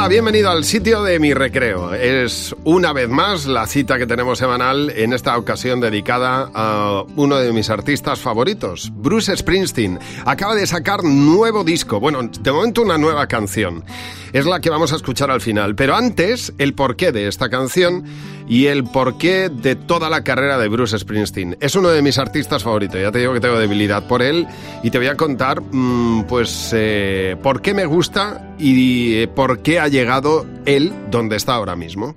Hola, bienvenido al sitio de mi recreo. Es una vez más la cita que tenemos semanal, en esta ocasión dedicada a uno de mis artistas favoritos, Bruce Springsteen. Acaba de sacar nuevo disco, bueno, de momento una nueva canción. Es la que vamos a escuchar al final, pero antes el porqué de esta canción y el porqué de toda la carrera de Bruce Springsteen. Es uno de mis artistas favoritos, ya te digo que tengo debilidad por él y te voy a contar mm, pues eh, por qué me gusta y eh, por qué ha llegado él donde está ahora mismo.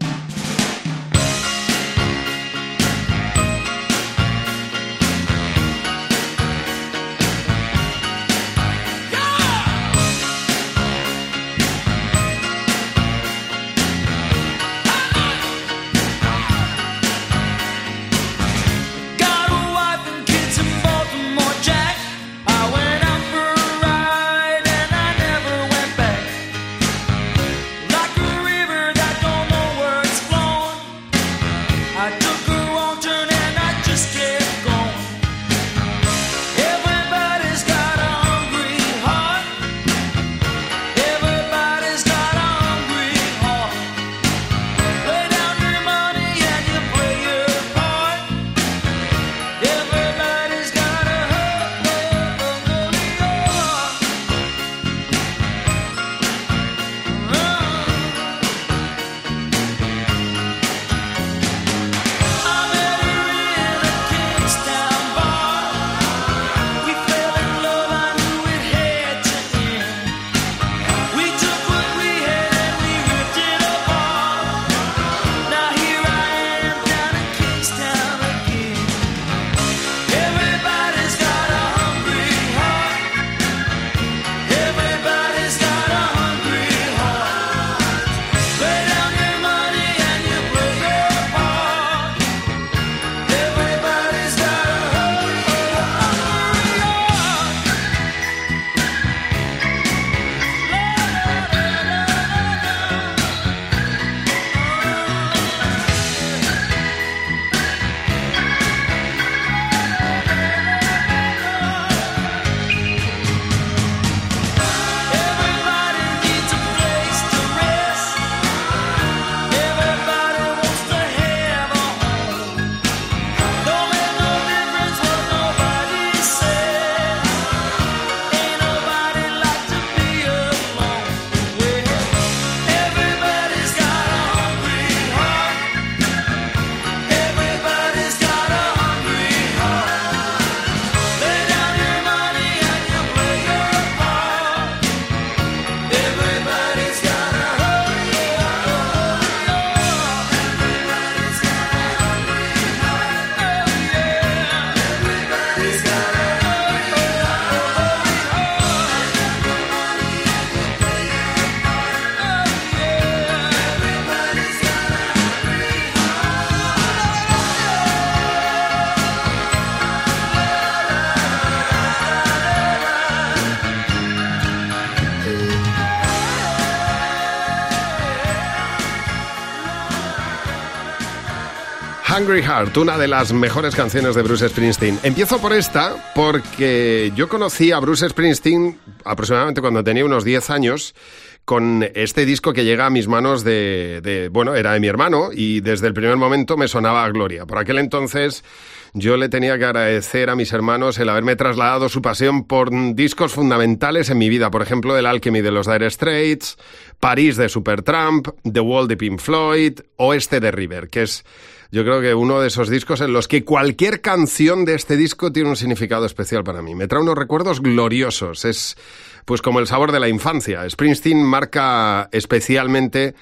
Hungry Heart, una de las mejores canciones de Bruce Springsteen. Empiezo por esta porque yo conocí a Bruce Springsteen aproximadamente cuando tenía unos 10 años con este disco que llega a mis manos de, bueno, era de mi hermano y desde el primer momento me sonaba a gloria. Por aquel entonces yo le tenía que agradecer a mis hermanos el haberme trasladado su pasión por discos fundamentales en mi vida, por ejemplo, el Alchemy de los Dire Straits, París de Supertramp, The Wall de Pink Floyd o este de River, que es yo creo que uno de esos discos en los que cualquier canción de este disco tiene un significado especial para mí. Me trae unos recuerdos gloriosos. Es pues como el sabor de la infancia. Springsteen marca especialmente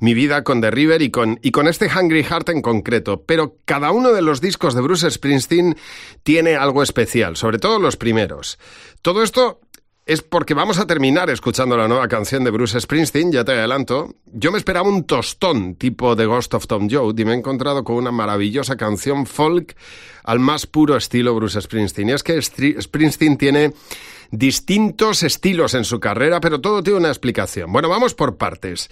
mi vida con The River y con, y con este Hungry Heart en concreto. Pero cada uno de los discos de Bruce Springsteen tiene algo especial, sobre todo los primeros. Todo esto es porque vamos a terminar escuchando la nueva canción de Bruce Springsteen, ya te adelanto. Yo me esperaba un tostón tipo The Ghost of Tom Joad y me he encontrado con una maravillosa canción folk al más puro estilo Bruce Springsteen. Y es que Springsteen tiene distintos estilos en su carrera, pero todo tiene una explicación. Bueno, vamos por partes.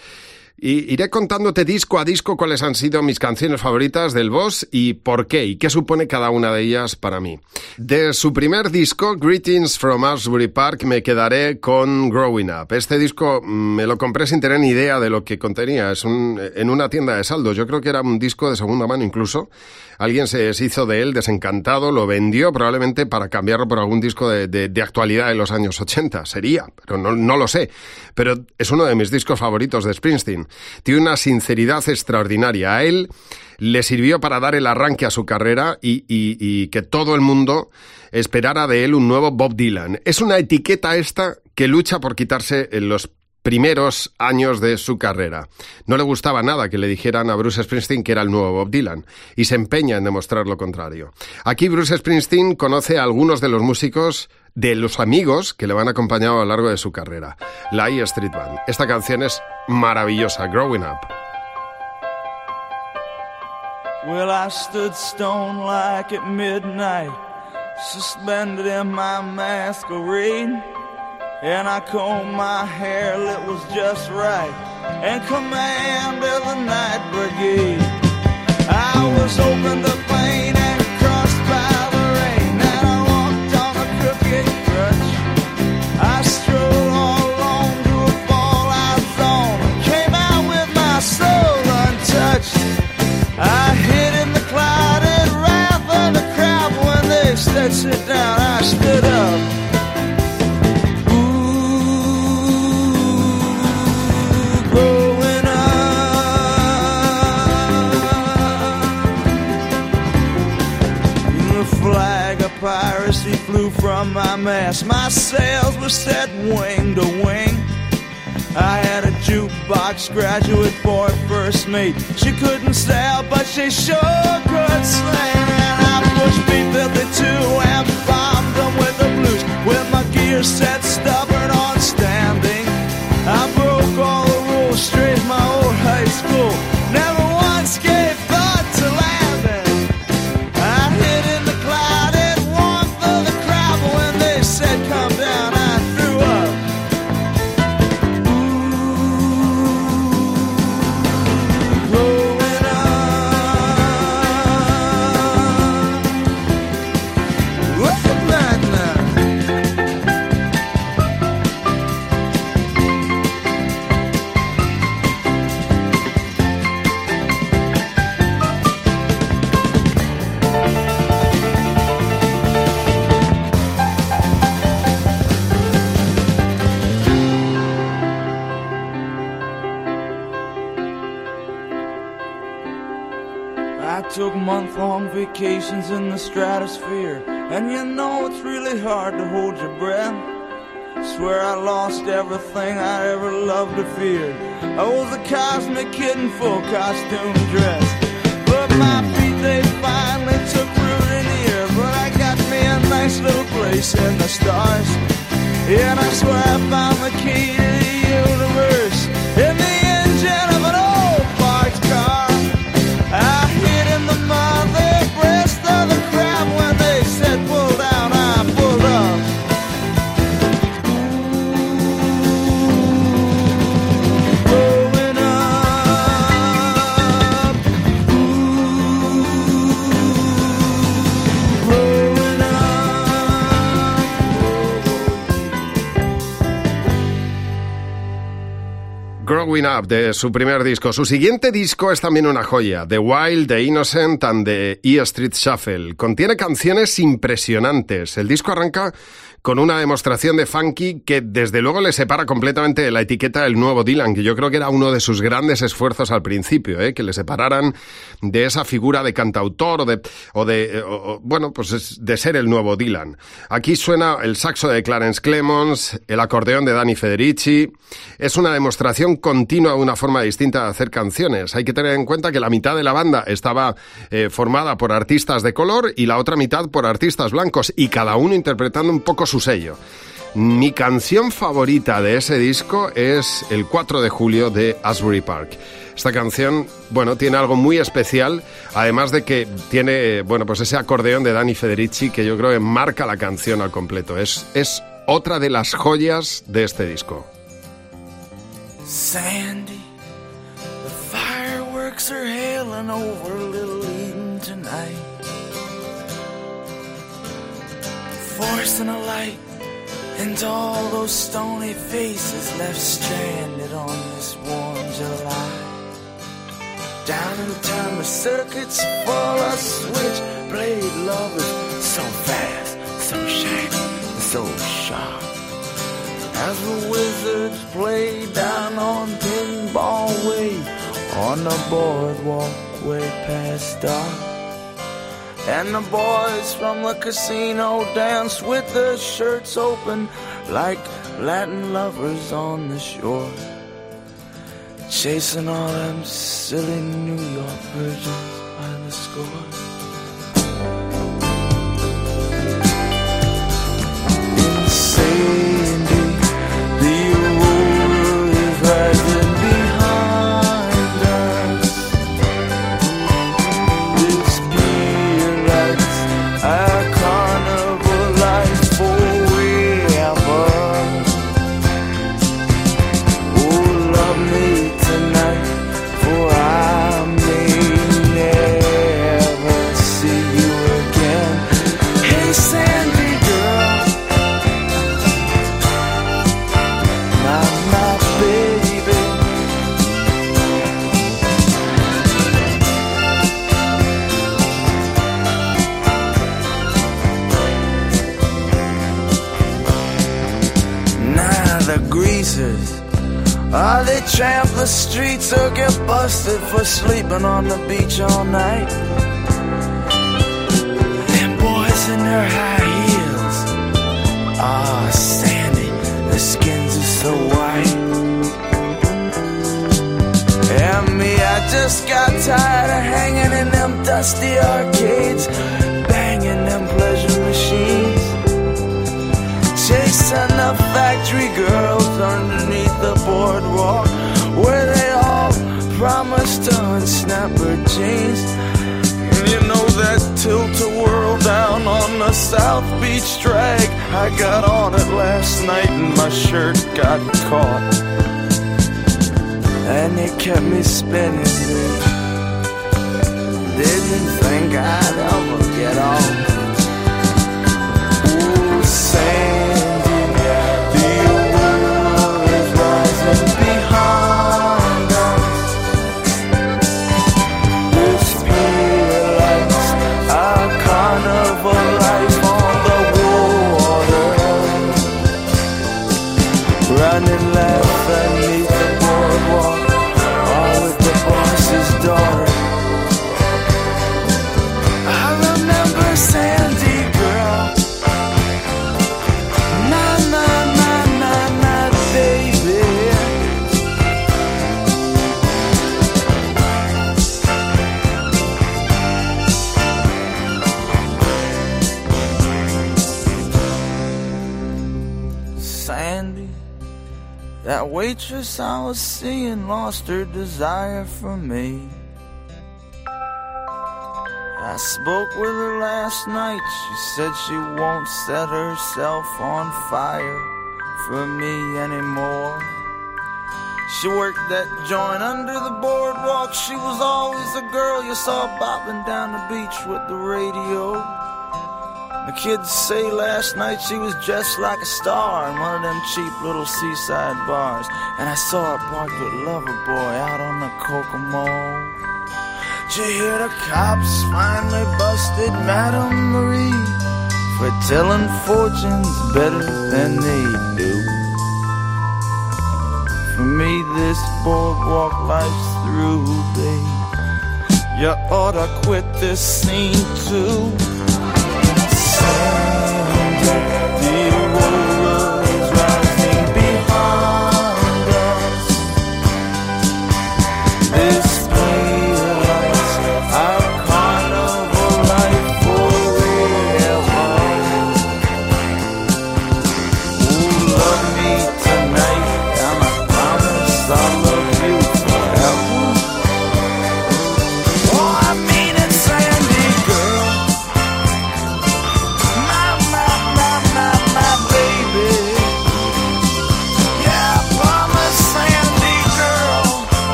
Y iré contándote disco a disco cuáles han sido mis canciones favoritas del Boss y por qué y qué supone cada una de ellas para mí. De su primer disco, Greetings from Asbury Park, me quedaré con Growing Up. Este disco me lo compré sin tener ni idea de lo que contenía. Es un, en una tienda de saldos. Yo creo que era un disco de segunda mano incluso. Alguien se deshizo de él desencantado, lo vendió probablemente para cambiarlo por algún disco de, de, actualidad de los años 80. Sería, pero no, no lo sé. Pero es uno de mis discos favoritos de Springsteen. Tiene una sinceridad extraordinaria. A él le sirvió para dar el arranque a su carrera y, y, y, que todo el mundo esperara de él un nuevo Bob Dylan. Es una etiqueta esta que lucha por quitarse los primeros años de su carrera. No le gustaba nada que le dijeran a Bruce Springsteen que era el nuevo Bob Dylan y se empeña en demostrar lo contrario. Aquí Bruce Springsteen conoce a algunos de los músicos de los amigos que le van acompañado a lo largo de su carrera. La E Street Band. Esta canción es maravillosa, Growing Up. Well, I stood stone like at midnight, suspended in my masquerade. And I combed my hair, it was just right, and commanded the night brigade. I was open to pain and crossed by the rain, and I walked on a crooked crutch. I strode all along to a fallout zone, came out with my soul untouched. I hid in the clouded wrath of the crowd when they said from my mast. My sails were set wing to wing. I had a jukebox graduate for a first mate. She couldn't sail, but she sure could sing. And I pushed B-52 and bombed them with the blues. With my gear set the stratosphere, and you know it's really hard to hold your breath. Swear I lost everything I ever loved or feared. I was a cosmic kid in full costume dress. But my feet, they finally took root in the air. But I got me a nice little place in the stars. And I swear I found the key Up, de su primer disco. Su siguiente disco es también una joya, The Wild, The Innocent and The E Street Shuffle. Contiene canciones impresionantes. El disco arranca con una demostración de funky que desde luego le separa completamente de la etiqueta del nuevo Dylan, que yo creo que era uno de sus grandes esfuerzos al principio, ¿eh? que le separaran de esa figura de cantautor o de, o de o, bueno, pues es de ser el nuevo Dylan. Aquí suena el saxo de Clarence Clemons, el acordeón de Danny Federici. Es una demostración continua de una forma distinta de hacer canciones. Hay que tener en cuenta que la mitad de la banda estaba eh, formada por artistas de color y la otra mitad por artistas blancos y cada uno interpretando un poco su sello. Mi canción favorita de ese disco es el 4 de julio de Asbury Park. Esta canción, bueno, tiene algo muy especial, además de que tiene, bueno, pues ese acordeón de Danny Federici que yo creo que marca la canción al completo. Es, es otra de las joyas de este disco. Sandy, larks are hailing over Little Eden tonight. Forcing a light into all those stony faces left stranded on this warm July. Down in the circuits full of switchblade lovers, so fast, so shiny, so sharp. As the wizards play down on Pinball Way, on the boardwalk way past dark. And the boys from the casino dance with their shirts open like Latin lovers on the shore. Chasing all them silly New York virgins by the score. Insanely, on the beach all night. Last night and my shirt got caught. And it kept me spinning. Didn't think I'd ever get off. That waitress I was seeing lost her desire for me. I spoke with her last night. She said she won't set herself on fire for me anymore. She worked that joint under the boardwalk. She was always a girl you saw bopping down the beach with the radio. The kids say last night she was dressed like a star in one of them cheap little seaside bars. And I saw her parked with Lover Boy out on the Kokomo. Did you hear the cops finally busted Madame Marie for telling fortunes better than they do? For me, this boardwalk life's through, babe. You oughta quit this scene too. Sandy,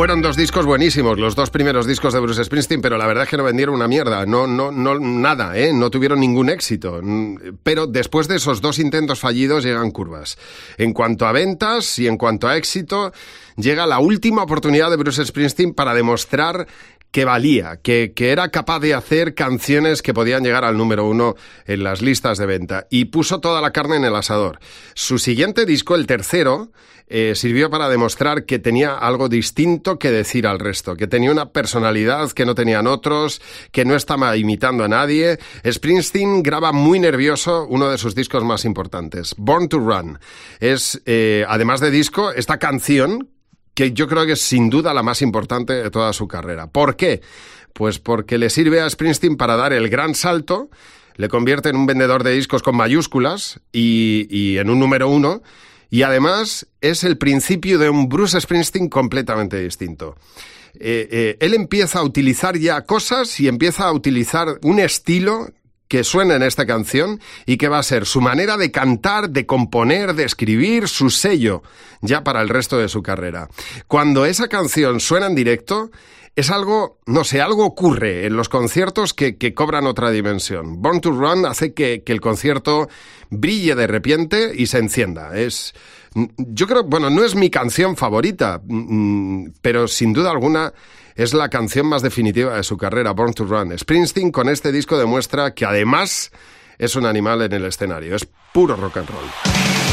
Fueron dos discos buenísimos, los dos primeros discos de Bruce Springsteen, pero la verdad es que no vendieron una mierda, no, no, no, nada, ¿eh? no tuvieron ningún éxito. Pero después de esos dos intentos fallidos llegan curvas. En cuanto a ventas y en cuanto a éxito, llega la última oportunidad de Bruce Springsteen para demostrar que valía, que, que, era capaz de hacer canciones que podían llegar al número uno en las listas de venta. Y puso toda la carne en el asador. Su siguiente disco, el tercero, eh, sirvió para demostrar que tenía algo distinto que decir al resto, que tenía una personalidad que no tenían otros, que no estaba imitando a nadie. Springsteen graba muy nervioso uno de sus discos más importantes, Born to Run. Es, eh, además de disco, esta canción que yo creo que es sin duda la más importante de toda su carrera. ¿Por qué? Pues porque le sirve a Springsteen para dar el gran salto, le convierte en un vendedor de discos con mayúsculas y, y en un número uno, y además es el principio de un Bruce Springsteen completamente distinto. Eh, eh, él empieza a utilizar ya cosas y empieza a utilizar un estilo que suena en esta canción y que va a ser su manera de cantar, de componer, de escribir, su sello ya para el resto de su carrera. Cuando esa canción suena en directo, es algo, no sé, algo ocurre en los conciertos que, cobran otra dimensión. Born to Run hace que, que, el concierto brille de repente y se encienda. Es, yo creo, bueno, no es mi canción favorita, mm, pero sin duda alguna es la canción más definitiva de su carrera, Born to Run. Springsteen con este disco demuestra que además es un animal en el escenario, es puro rock and roll.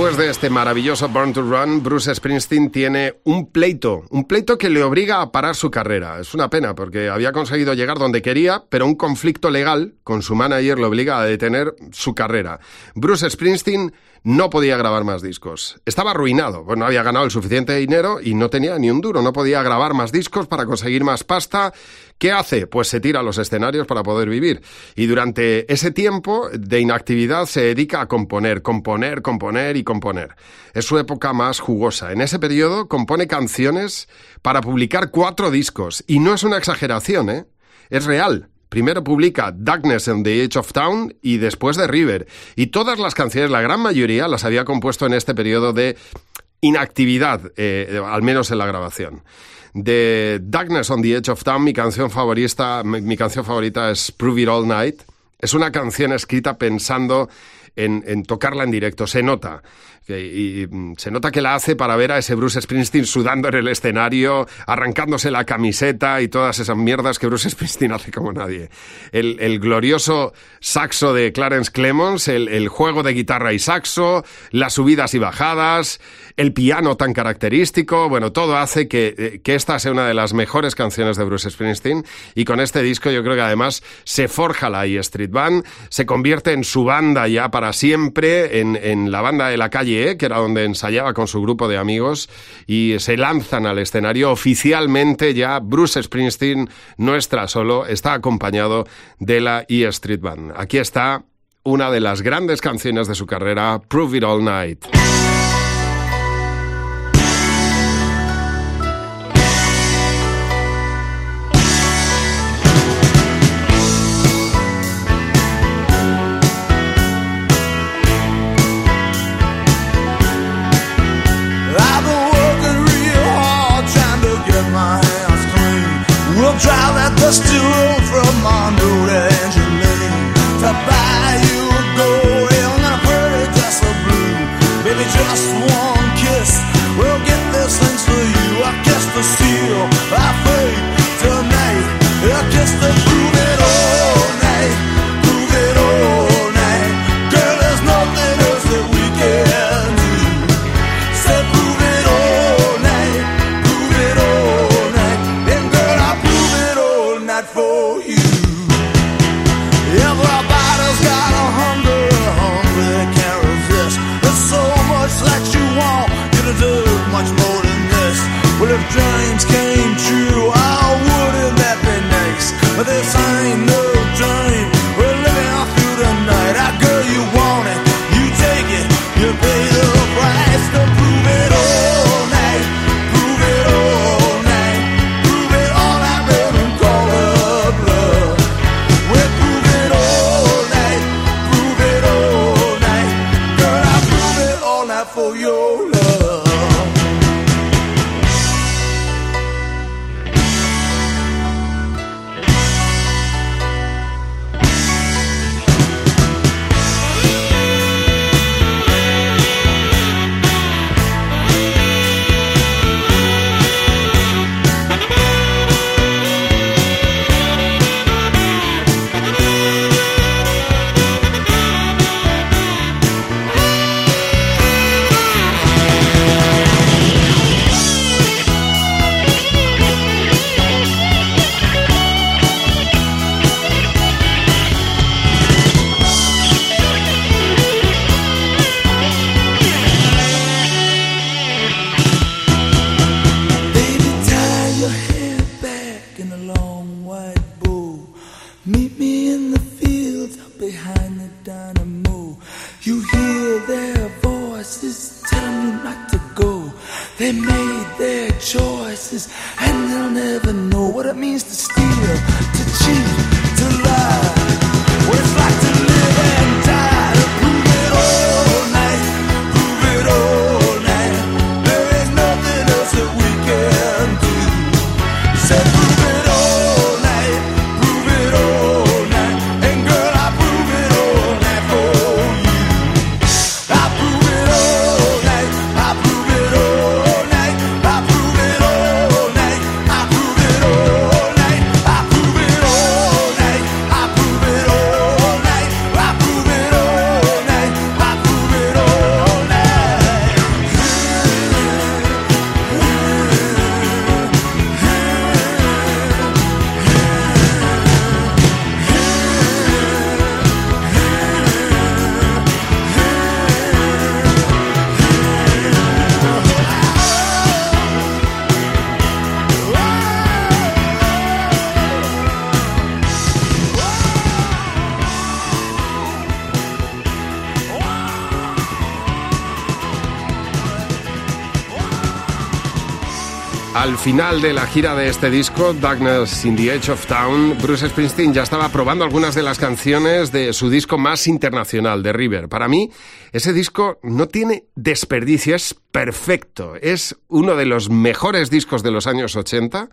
Después de este maravilloso Born to Run, Bruce Springsteen tiene un pleito, un pleito que le obliga a parar su carrera. Es una pena porque había conseguido llegar donde quería, pero un conflicto legal con su manager le obliga a detener su carrera. Bruce Springsteen no podía grabar más discos. Estaba arruinado, pues no había ganado el suficiente dinero y no tenía ni un duro, no podía grabar más discos para conseguir más pasta. ¿Qué hace? Pues se tira a los escenarios para poder vivir. Y durante ese tiempo de inactividad se dedica a componer, componer, componer y componer. Es su época más jugosa. En ese periodo compone canciones para publicar cuatro discos. Y no es una exageración, ¿eh? Es real. Primero publica Darkness in the Edge of Town y después The River. Y todas las canciones, la gran mayoría, las había compuesto en este periodo de inactividad, eh, al menos en la grabación. De Darkness on the Edge of Town, mi canción favorita, mi canción favorita es Prove It All Night. Es una canción escrita pensando en, en tocarla en directo. Se nota y mm, se nota que la hace para ver a ese Bruce Springsteen sudando en el escenario, arrancándose la camiseta y todas esas mierdas que Bruce Springsteen hace como nadie. El, glorioso saxo de Clarence Clemons, el, juego de guitarra y saxo, las subidas y bajadas, el piano tan característico, bueno, todo hace que, eh, que esta sea una de las mejores canciones de Bruce Springsteen y con este disco yo creo que además se forja la E Street Band, se convierte en su banda ya para siempre, en, en la banda de la calle que era donde ensayaba con su grupo de amigos, y se lanzan al escenario oficialmente ya. Bruce Springsteen no está solo, está acompañado de la E Street Band. Aquí está una de las grandes canciones de su carrera, Prove It All Night. Yeah. Final de la gira de este disco, Darkness in the Edge of Town, Bruce Springsteen ya estaba probando algunas de las canciones de su disco más internacional, The River. Para mí, ese disco no tiene desperdicio, es perfecto. Es uno de los mejores discos de los años 80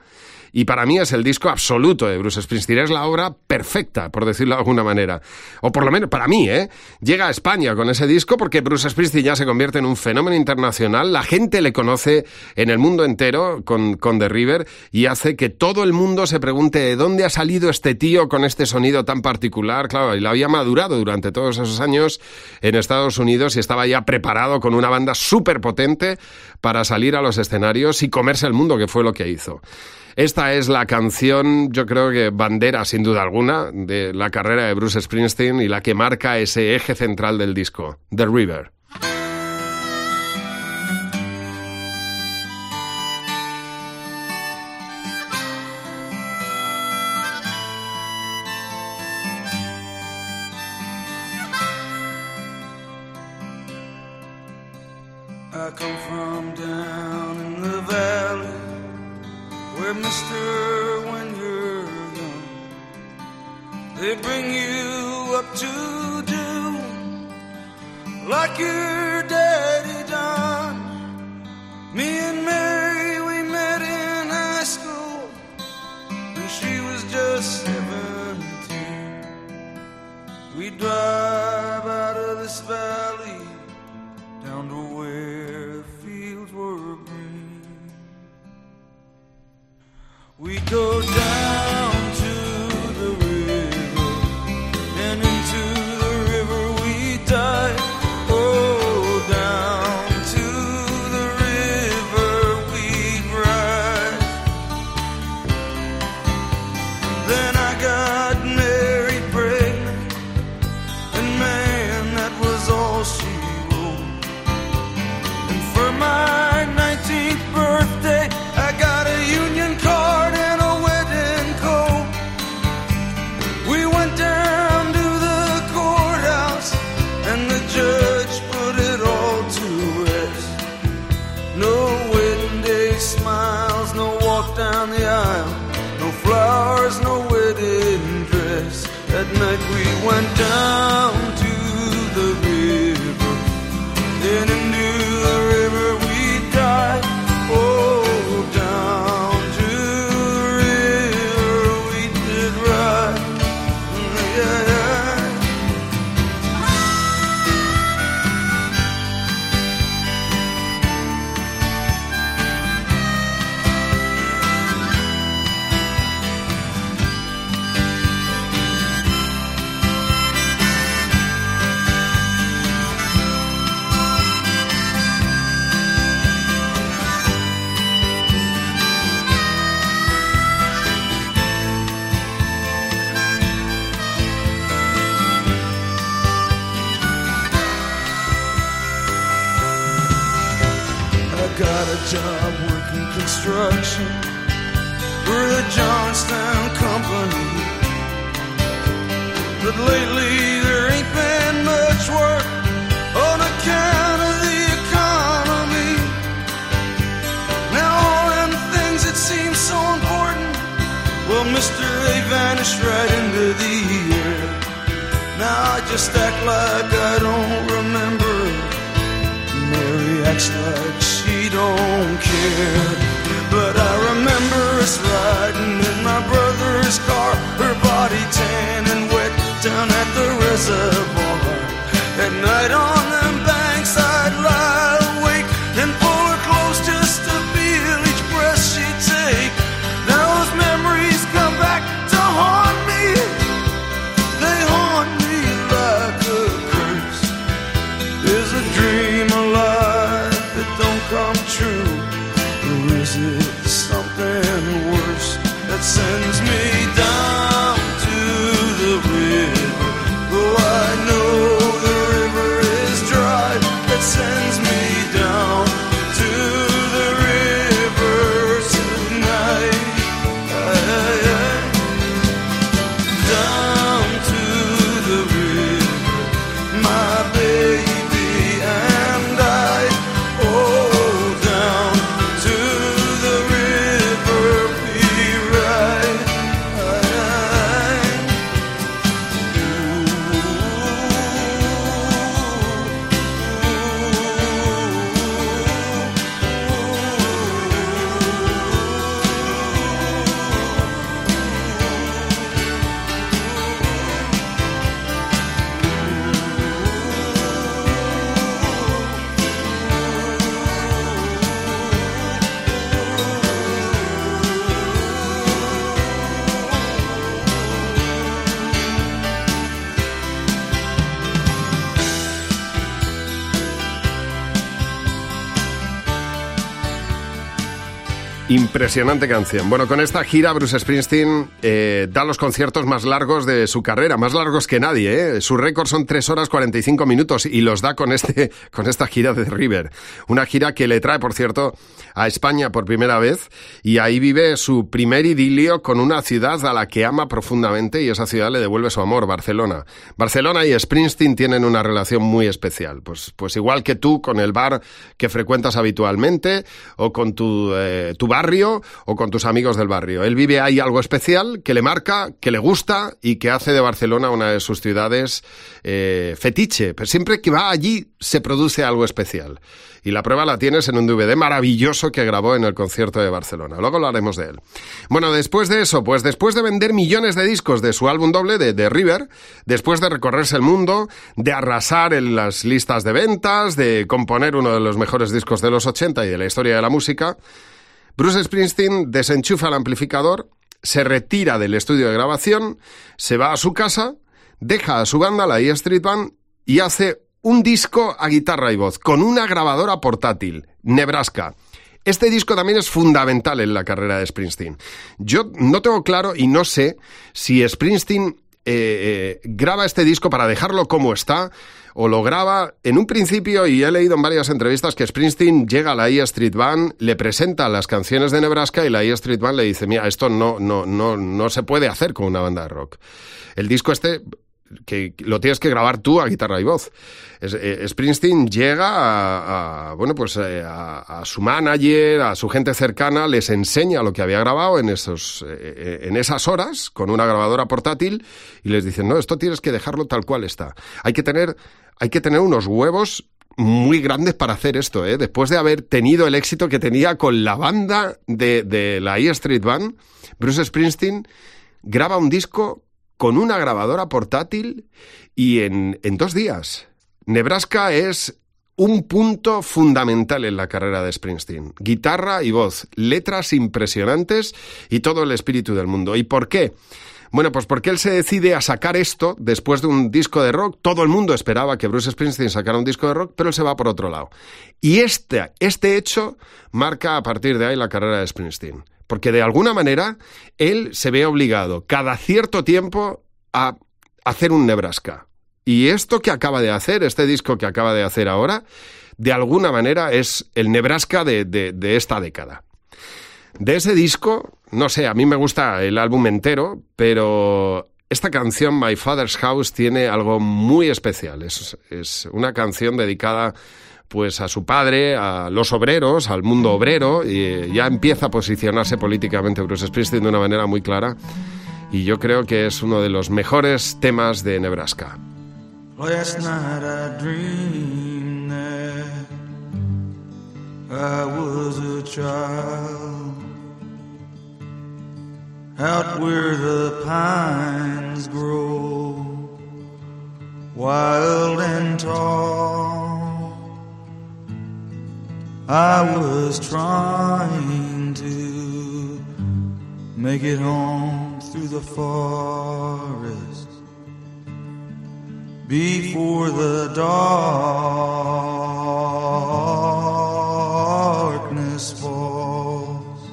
y para mí es el disco absoluto de Bruce Springsteen. Es la obra perfecta, por decirlo de alguna manera. O por lo menos para mí, ¿eh? Llega a España con ese disco porque Bruce Springsteen ya se convierte en un fenómeno internacional. La gente le conoce en el mundo entero con, con The River y hace que todo el mundo se pregunte de dónde ha salido este tío con este sonido tan particular. Claro, y lo había madurado durante todos esos años en Estados Unidos y estaba ya preparado con una banda súper potente para salir a los escenarios y comerse el mundo, que fue lo que hizo. Esta es la canción, yo creo que bandera sin duda alguna, de la carrera de Bruce Springsteen y la que marca ese eje central del disco, The River. down the aisle. No flowers, no wedding dress. That night we went down to the river. Then just act like I don't remember. Mary acts like she don't care. But I remember us riding in my brother's car, her body tan and wet down at the reservoir. At night on Impresionante canción. Bueno, con esta gira Bruce Springsteen eh, da los conciertos más largos de su carrera, más largos que nadie. ¿eh? Su récord son 3 horas 45 minutos y los da con, este, con esta gira de River. Una gira que le trae, por cierto, a España por primera vez y ahí vive su primer idilio con una ciudad a la que ama profundamente y esa ciudad le devuelve su amor, Barcelona. Barcelona y Springsteen tienen una relación muy especial. Pues, pues igual que tú con el bar que frecuentas habitualmente o con tu, eh, tu barrio o con tus amigos del barrio. Él vive ahí algo especial que le marca, que le gusta y que hace de Barcelona una de sus ciudades eh, fetiche. Pero siempre que va allí se produce algo especial. Y la prueba la tienes en un DVD maravilloso que grabó en el concierto de Barcelona. Luego hablaremos de él. Bueno, después de eso, pues después de vender millones de discos de su álbum doble de, de River, después de recorrerse el mundo, de arrasar en las listas de ventas, de componer uno de los mejores discos de los 80 y de la historia de la música, Bruce Springsteen desenchufa el amplificador, se retira del estudio de grabación, se va a su casa, deja a su banda, la E Street Band, y hace un disco a guitarra y voz, con una grabadora portátil, Nebraska. Este disco también es fundamental en la carrera de Springsteen. Yo no tengo claro y no sé si Springsteen eh, eh, graba este disco para dejarlo como está o lo graba en un principio y he leído en varias entrevistas que Springsteen llega a la E Street Band, le presenta las canciones de Nebraska y la E Street Band le dice, mira, esto no, no, no, no se puede hacer con una banda de rock. El disco este que lo tienes que grabar tú a guitarra y voz. Eh, Springsteen llega a, bueno pues eh, a, su manager, a su gente cercana, les enseña lo que había grabado en esos eh, en esas horas con una grabadora portátil y les dicen no esto tienes que dejarlo tal cual está. Hay que tener hay que tener unos huevos muy grandes para hacer esto. Después de haber tenido el éxito que tenía con la banda de, de la E Street Band, Bruce Springsteen graba un disco con una grabadora portátil y en, en dos días. Nebraska es un punto fundamental en la carrera de Springsteen. Guitarra y voz, letras impresionantes y todo el espíritu del mundo. ¿Y por qué? Bueno, pues porque él se decide a sacar esto después de un disco de rock. Todo el mundo esperaba que Bruce Springsteen sacara un disco de rock, pero él se va por otro lado. Y este, este hecho marca a partir de ahí la carrera de Springsteen porque de alguna manera él se ve obligado cada cierto tiempo a hacer un Nebraska. Y esto que acaba de hacer, este disco que acaba de hacer ahora, de alguna manera es el Nebraska de, de, esta década. De ese disco, no sé, a mí me gusta el álbum entero, pero esta canción, My Father's House, tiene algo muy especial. Es, es una canción dedicada pues a su padre, a los obreros, al mundo obrero, y ya empieza a posicionarse políticamente Bruce Springsteen de una manera muy clara, y yo creo que es uno de los mejores temas de Nebraska. Out where the pines grow wild and tall. I was trying to make it home through the forest before the darkness falls.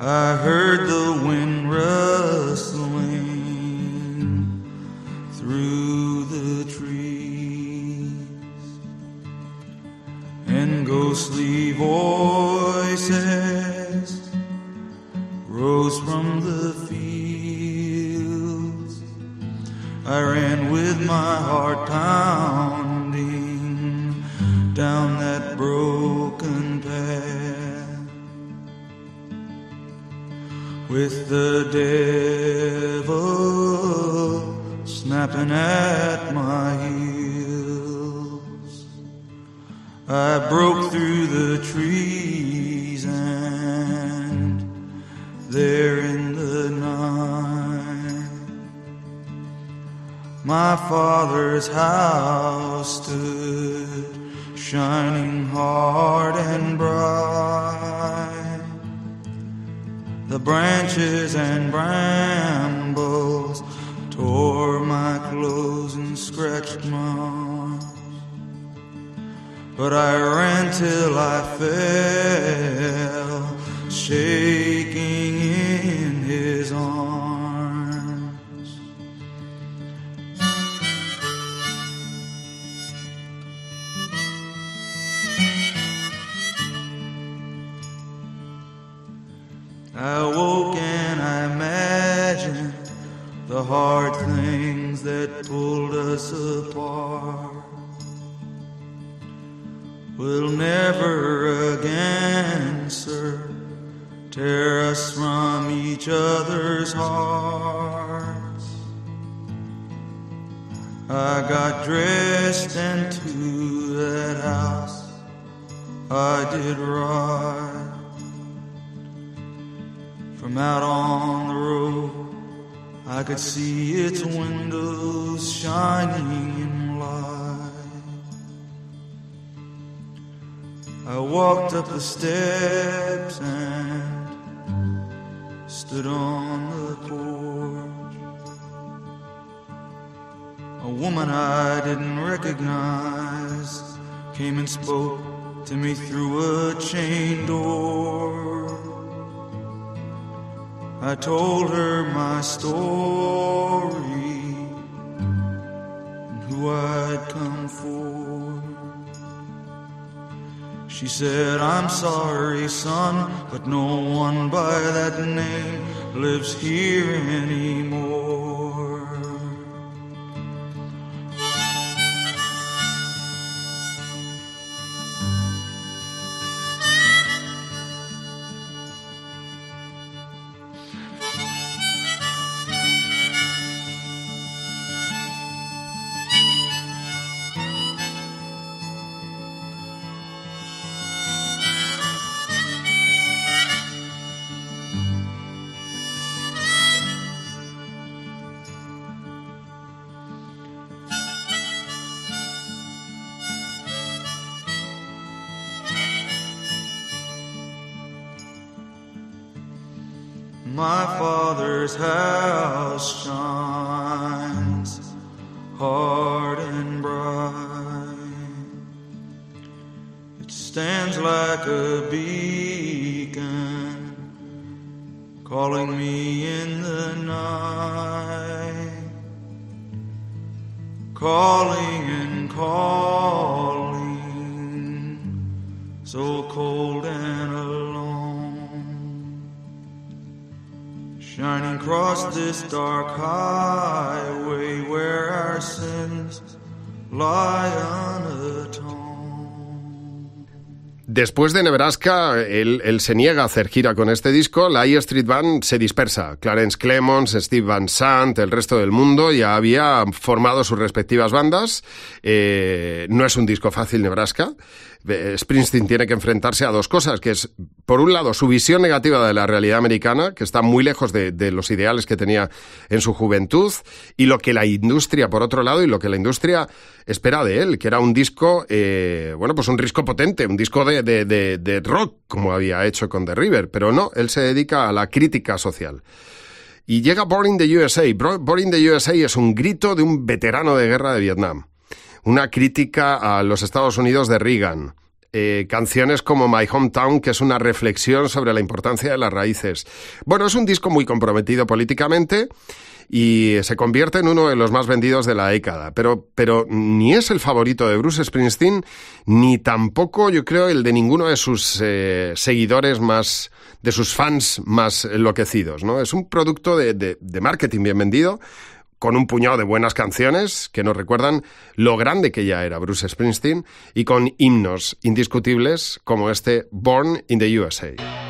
I heard the wind rustling through ghostly voices rose from the fields. I ran with my heart pounding down that broken path with the devil snapping at my I broke through the trees and there in the night my father's house stood shining hard and bright. The branches and brambles tore my clothes and scratched my But I ran till I fell, shaking in his arms. I woke and I imagined the hard things that pulled us apart will never again, sir, tear us from each other's hearts. I got dressed and to that house I did ride. From out on the road, I could see its windows shining I walked up the steps and stood on the porch. A woman I didn't recognize came and spoke to me through a chain door. I told her my story and who I'd come for. She said, I'm sorry, son, but no one by that name lives here anymore. Shining across this dark highway where our sins lie unatoned. Después de Nebraska, él, se niega a hacer gira con este disco. La E Street Band se dispersa. Clarence Clemons, Steve Van Sant, el resto del mundo ya había formado sus respectivas bandas. Eh, no es un disco fácil, Nebraska. Springsteen tiene que enfrentarse a dos cosas, que es, por un lado, su visión negativa de la realidad americana, que está muy lejos de, los ideales que tenía en su juventud, y lo que la industria, por otro lado, y lo que la industria espera de él, que era un disco, eh, bueno, pues un disco potente, un disco de, rock, como había hecho con The River, pero no, él se dedica a la crítica social. Y llega Born the USA. Born the USA es un grito de un veterano de guerra de Vietnam una crítica a los Estados Unidos de Reagan. Eh, canciones como My Hometown, que es una reflexión sobre la importancia de las raíces. Bueno, es un disco muy comprometido políticamente y se convierte en uno de los más vendidos de la década. Pero, pero ni es el favorito de Bruce Springsteen, ni tampoco, yo creo, el de ninguno de sus eh, seguidores más, de sus fans más enloquecidos, ¿no? Es un producto de, de, de marketing bien vendido, con un puñado de buenas canciones que nos recuerdan lo grande que ya era Bruce Springsteen y con himnos indiscutibles como este Born in the USA.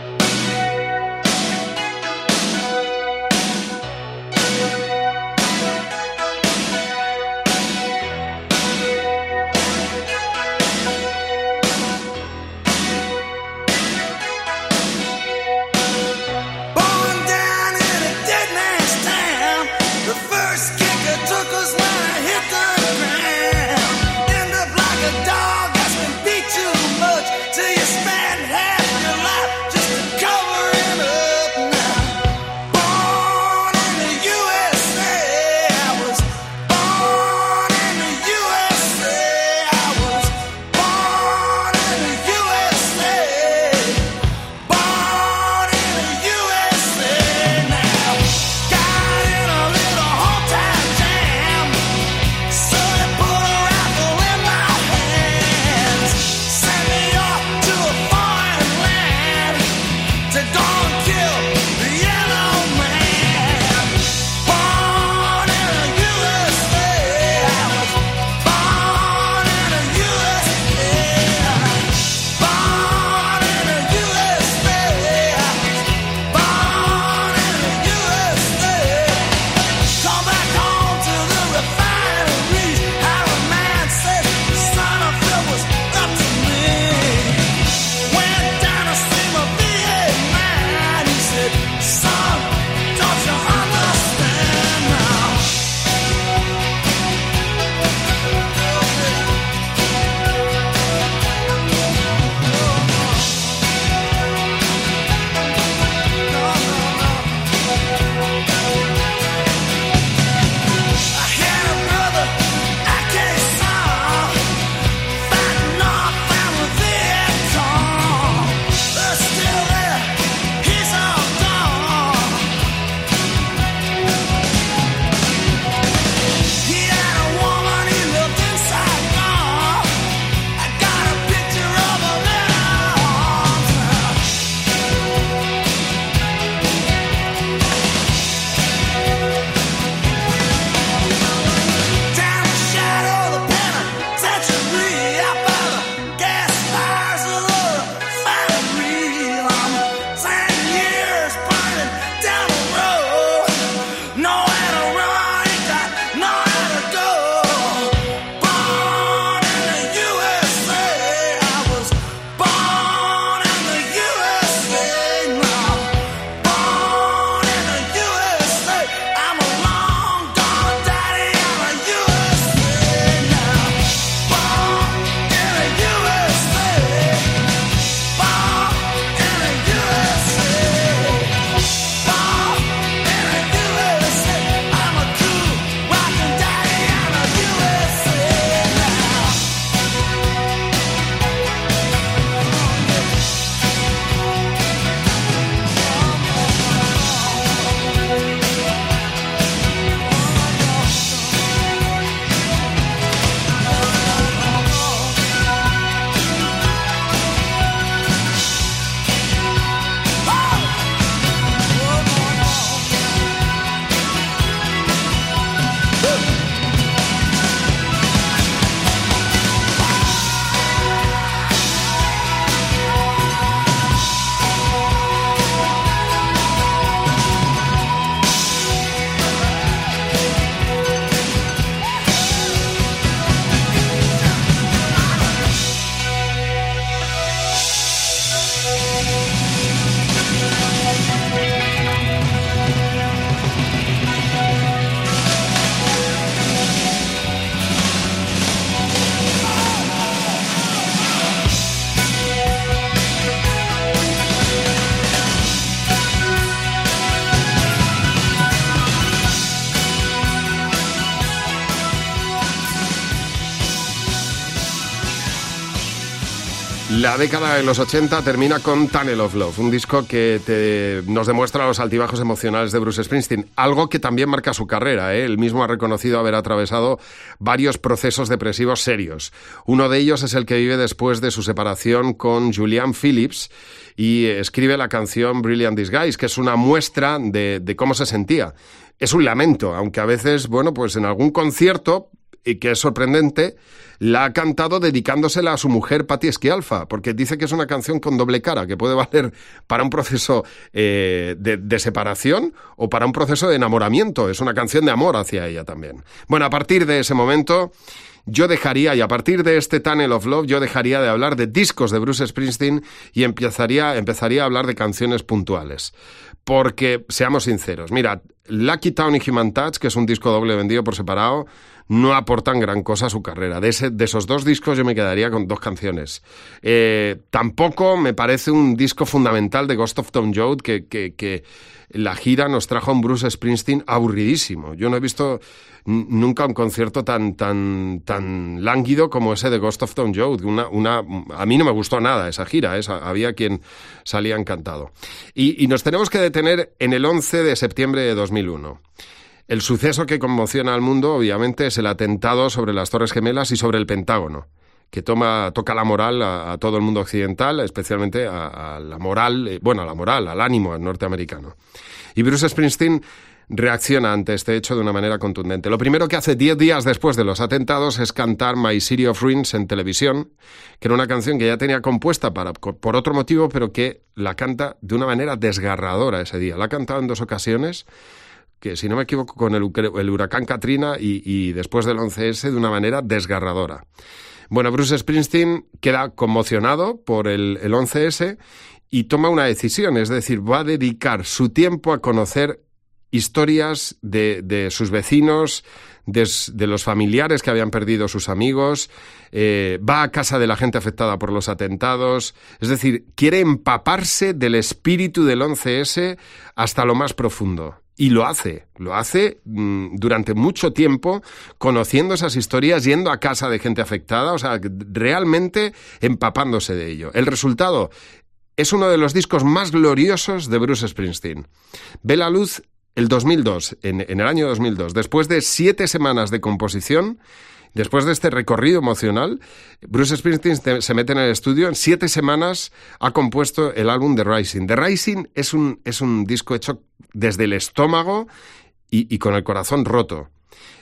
La década de los 80 termina con Tunnel of Love, un disco que nos demuestra los altibajos emocionales de Bruce Springsteen, algo que también marca su carrera. ¿eh? Él mismo ha reconocido haber atravesado varios procesos depresivos serios. Uno de ellos es el que vive después de su separación con Julian Phillips y escribe la canción Brilliant Disguise, que es una muestra de, de cómo se sentía. Es un lamento, aunque a veces, bueno, pues en algún concierto y que es sorprendente, la ha cantado dedicándosela a su mujer Patti Esquialfa, porque dice que es una canción con doble cara, que puede valer para un proceso eh, de, separación o para un proceso de enamoramiento. Es una canción de amor hacia ella también. Bueno, a partir de ese momento yo dejaría, y a partir de este Tunnel of Love, yo dejaría de hablar de discos de Bruce Springsteen y empezaría, empezaría a hablar de canciones puntuales. Porque, seamos sinceros, mira, Lucky Town y Human Touch, que es un disco doble vendido por separado, no aportan gran cosa a su carrera. De, ese, de esos dos discos yo me quedaría con dos canciones. Eh, tampoco me parece un disco fundamental de Ghost of Tom Joad que, la gira nos trajo un Bruce Springsteen aburridísimo. Yo no he visto nunca un concierto tan, tan, tan lánguido como ese de Ghost of Tom Joad. Una, una, a mí no me gustó nada esa gira, esa, había quien salía encantado. Y, y nos tenemos que detener en el 11 de septiembre de 2001. El suceso que conmociona al mundo, obviamente, es el atentado sobre las Torres Gemelas y sobre el Pentágono, que toma, toca la moral a, todo el mundo occidental, especialmente a, la moral, eh, bueno, a la moral, al ánimo norteamericano. Y Bruce Springsteen reacciona ante este hecho de una manera contundente. Lo primero que hace diez días después de los atentados es cantar My City of Ruins en televisión, que era una canción que ya tenía compuesta para, por otro motivo, pero que la canta de una manera desgarradora ese día. La ha cantado en dos ocasiones que si no me equivoco con el, huracán Katrina y, después del 11S de una manera desgarradora. Bueno, Bruce Springsteen queda conmocionado por el, 11S y toma una decisión, es decir, va a dedicar su tiempo a conocer historias de, sus vecinos, de, los familiares que habían perdido sus amigos, eh, va a casa de la gente afectada por los atentados, es decir, quiere empaparse del espíritu del 11S hasta lo más profundo. Y lo hace, lo hace mm, durante mucho tiempo, conociendo esas historias, yendo a casa de gente afectada, o sea, realmente empapándose de ello. El resultado es uno de los discos más gloriosos de Bruce Springsteen. Ve la luz el 2002, en, en el año 2002, después de siete semanas de composición, Después de este recorrido emocional, Bruce Springsteen se mete en el estudio. En siete semanas ha compuesto el álbum The Rising. The Rising es un, es un disco hecho desde el estómago y, con el corazón roto.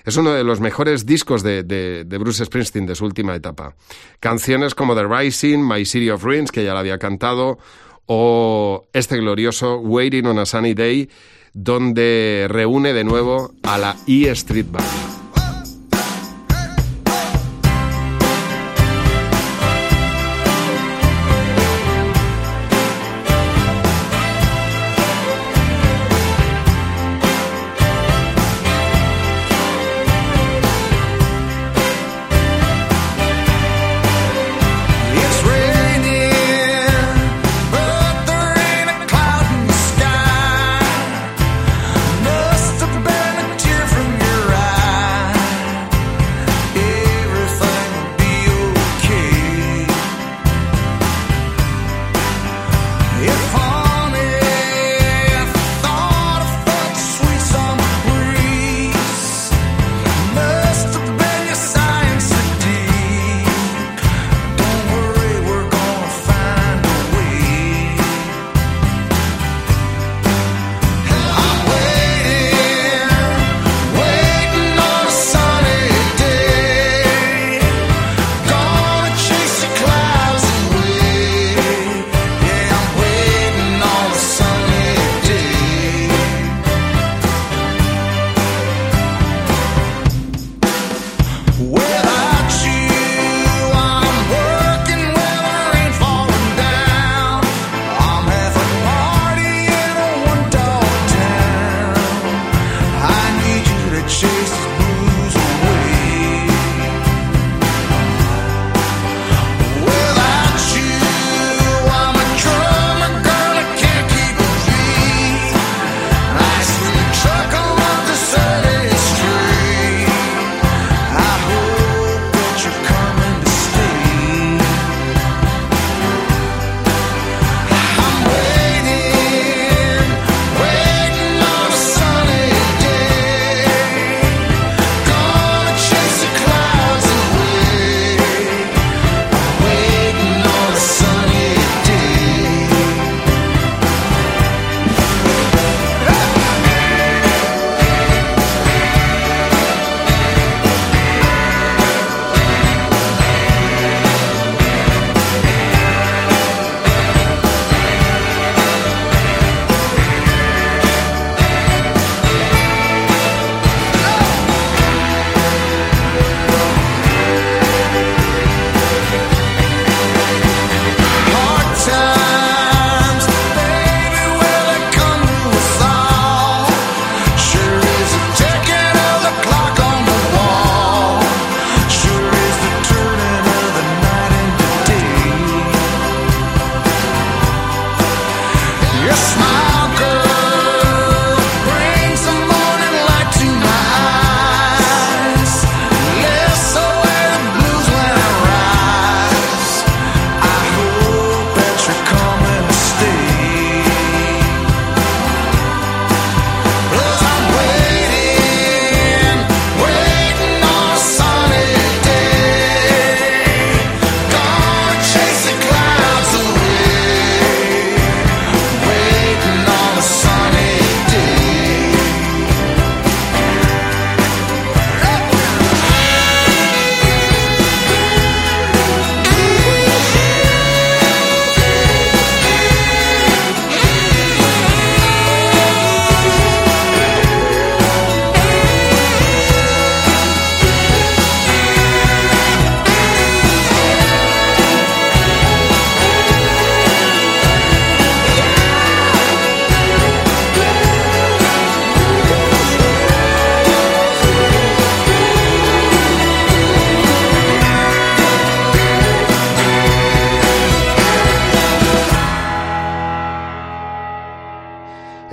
Es uno de los mejores discos de, de, Bruce Springsteen de su última etapa. Canciones como The Rising, My City of Ruins, que ya la había cantado, o este glorioso Waiting on a Sunny Day, donde reúne de nuevo a la E Street Band.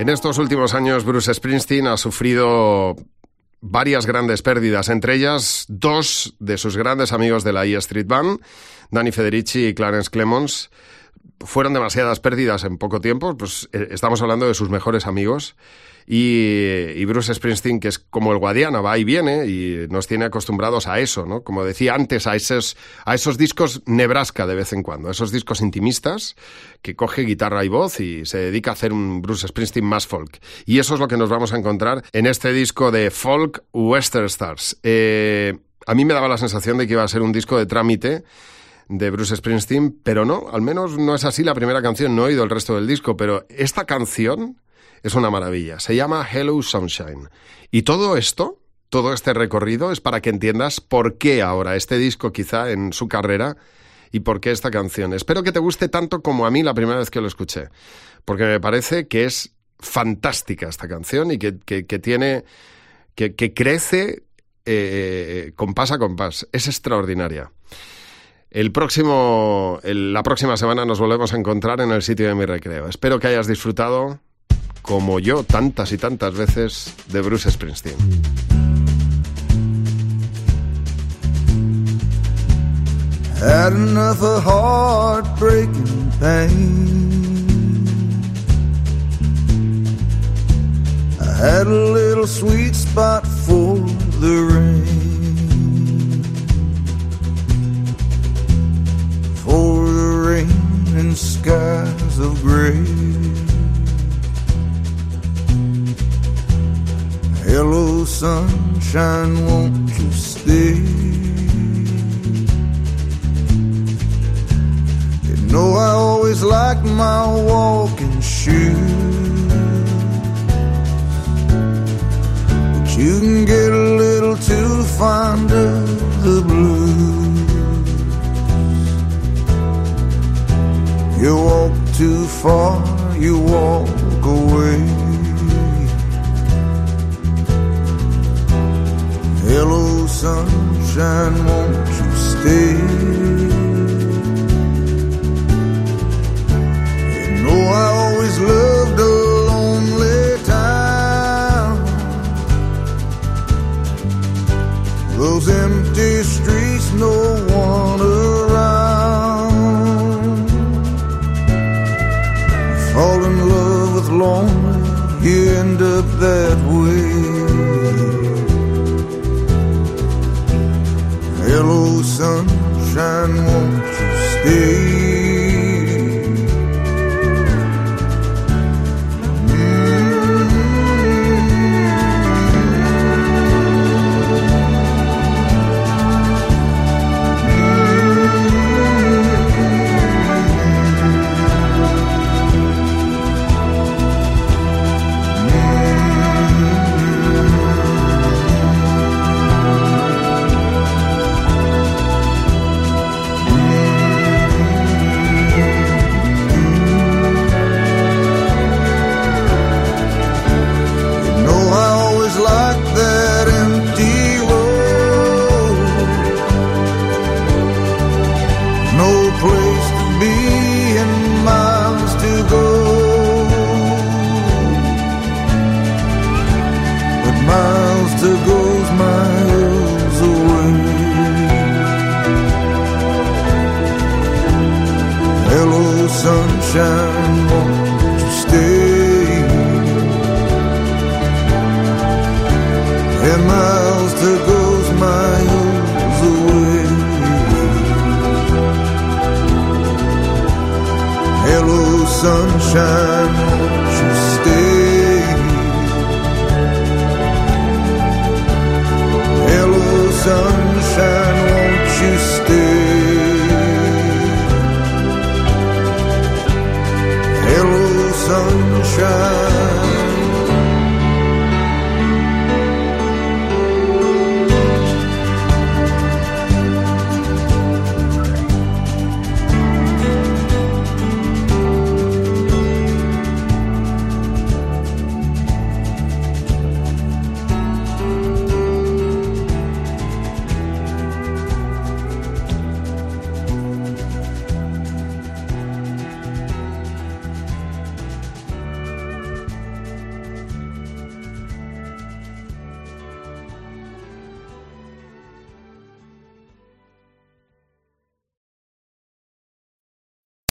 En estos últimos años, Bruce Springsteen ha sufrido varias grandes pérdidas, entre ellas dos de sus grandes amigos de la E Street Band, Danny Federici y Clarence Clemons. Fueron demasiadas pérdidas en poco tiempo, pues eh, estamos hablando de sus mejores amigos. Y, Bruce Springsteen, que es como el Guadiana, va y viene y nos tiene acostumbrados a eso, ¿no? Como decía antes, a esos, a esos discos Nebraska de vez en cuando, esos discos intimistas que coge guitarra y voz y se dedica a hacer un Bruce Springsteen más folk. Y eso es lo que nos vamos a encontrar en este disco de Folk Western Stars. Eh, a mí me daba la sensación de que iba a ser un disco de trámite de Bruce Springsteen, pero no, al menos no es así la primera canción, no he oído el resto del disco, pero esta canción es una maravilla. Se llama Hello Sunshine. Y todo esto, todo este recorrido es para que entiendas por qué ahora este disco quizá en su carrera y por qué esta canción. Espero que te guste tanto como a mí la primera vez que lo escuché, porque me parece que es fantástica esta canción y que, tiene, que, crece eh, compás a compás. Es extraordinaria. El próximo, la próxima semana nos volvemos a encontrar en el sitio de mi recreo. Espero que hayas disfrutado como yo tantas y tantas veces de Bruce Springsteen. Had enough of heartbreaking pain. I had a little sweet spot for the rain. For the rain and skies of gray. Hello, sunshine, won't you stay? You know I always like my walking shoes, but you can get a little too fond of the blues. You walk too far, you walk away. Hello, sunshine, won't you stay? You know I always loved a lonely town. Those empty streets, no one around. fall in love with lonely, you end up that way. Sunshine, won't you stay?